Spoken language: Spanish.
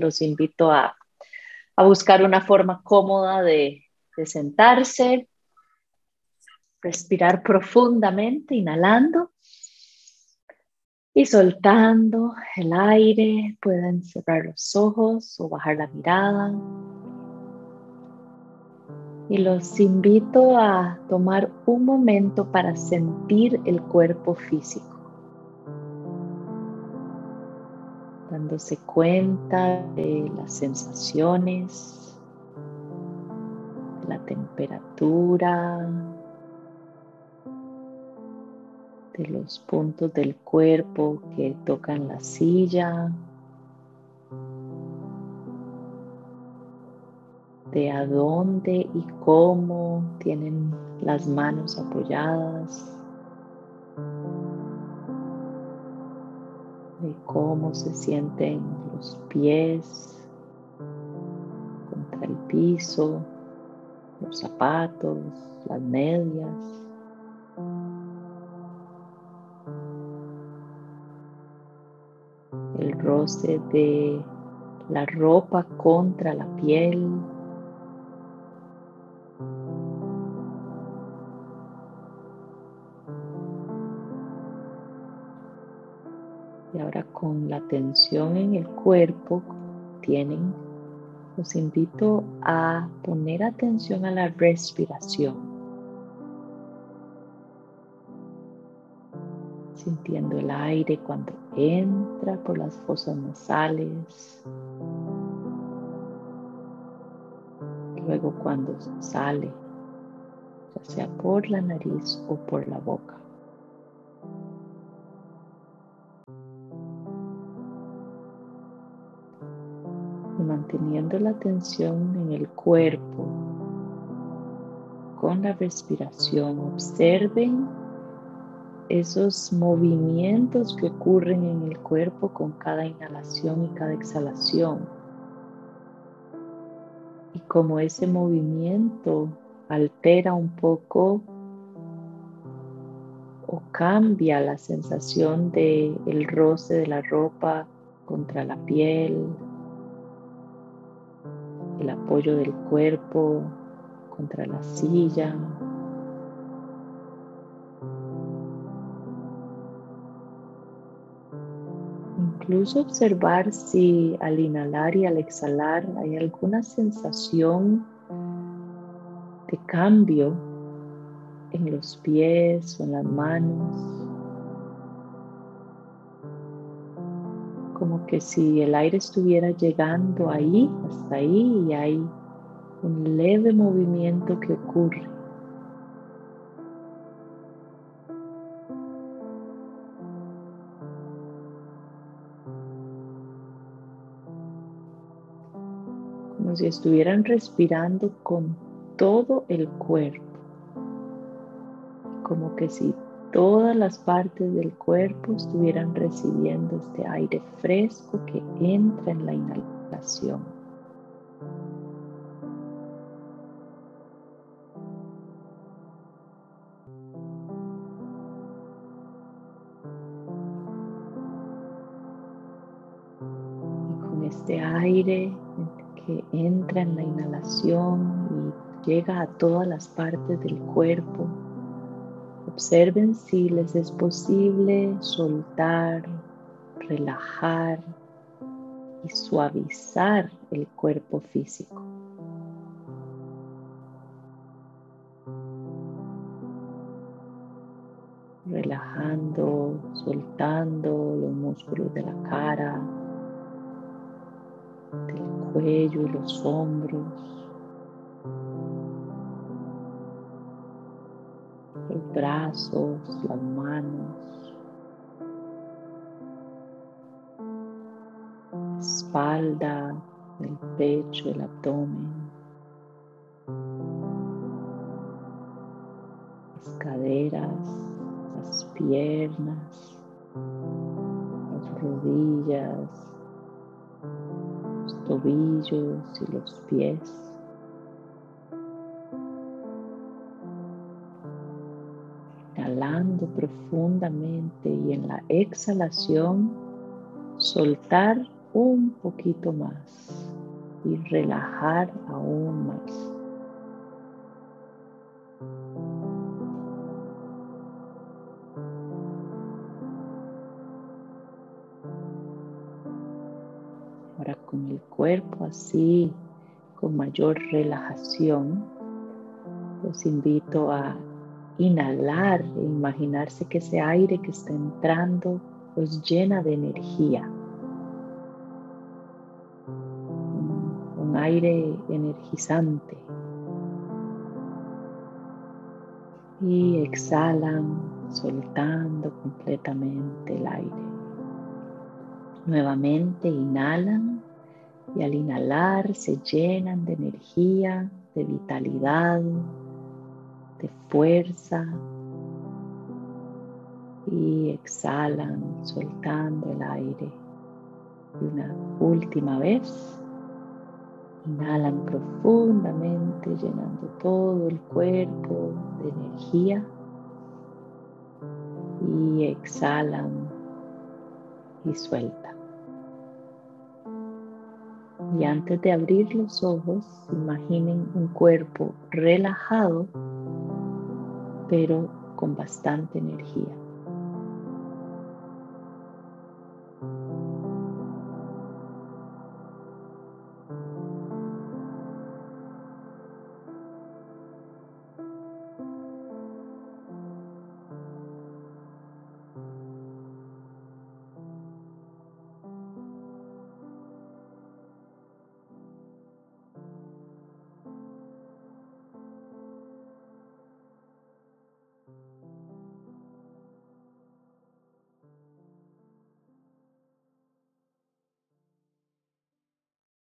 los invito a, buscar una forma cómoda de, de sentarse, respirar profundamente, inhalando y soltando el aire. Pueden cerrar los ojos o bajar la mirada. Y los invito a tomar un momento para sentir el cuerpo físico. Dándose cuenta de las sensaciones, de la temperatura, de los puntos del cuerpo que tocan la silla, de a dónde y cómo tienen las manos apoyadas. De cómo se sienten los pies contra el piso, los zapatos, las medias. El roce de la ropa contra la piel. Con la tensión en el cuerpo tienen, los invito a poner atención a la respiración. Sintiendo el aire cuando entra por las fosas nasales. Luego cuando sale, ya sea por la nariz o por la boca. Manteniendo la atención en el cuerpo con la respiración. Observen esos movimientos que ocurren en el cuerpo con cada inhalación y cada exhalación. Y como ese movimiento altera un poco o cambia la sensación de el roce de la ropa contra la piel, el apoyo del cuerpo contra la silla. Incluso observar si al inhalar y al exhalar hay alguna sensación de cambio en los pies o en las manos. Como que si el aire estuviera llegando ahí, hasta ahí, y hay un leve movimiento que ocurre. Como si estuvieran respirando con todo el cuerpo. Como que si todas las partes del cuerpo estuvieran recibiendo este aire fresco que entra en la inhalación. Y con este aire que entra en la inhalación y llega a todas las partes del cuerpo, Observen si les es posible soltar, relajar y suavizar el cuerpo físico. Relajando, soltando los músculos de la cara, del cuello y los hombros. Los brazos, las manos, espalda, el pecho, el abdomen, las caderas, las piernas, las rodillas, los tobillos y los pies. Profundamente y en la exhalación soltar un poquito más y relajar aún más. Ahora con el cuerpo así, con mayor relajación, los invito a inhalar e imaginarse que ese aire que está entrando los llena de energía. Un aire energizante. Y exhalan soltando completamente el aire. Nuevamente inhalan y al inhalar se llenan de energía, de vitalidad, de fuerza. Y exhalan soltando el aire. Y una última vez. Inhalan profundamente, llenando todo el cuerpo de energía. Y exhalan y sueltan. Y antes de abrir los ojos, imaginen un cuerpo relajado, pero con bastante energía.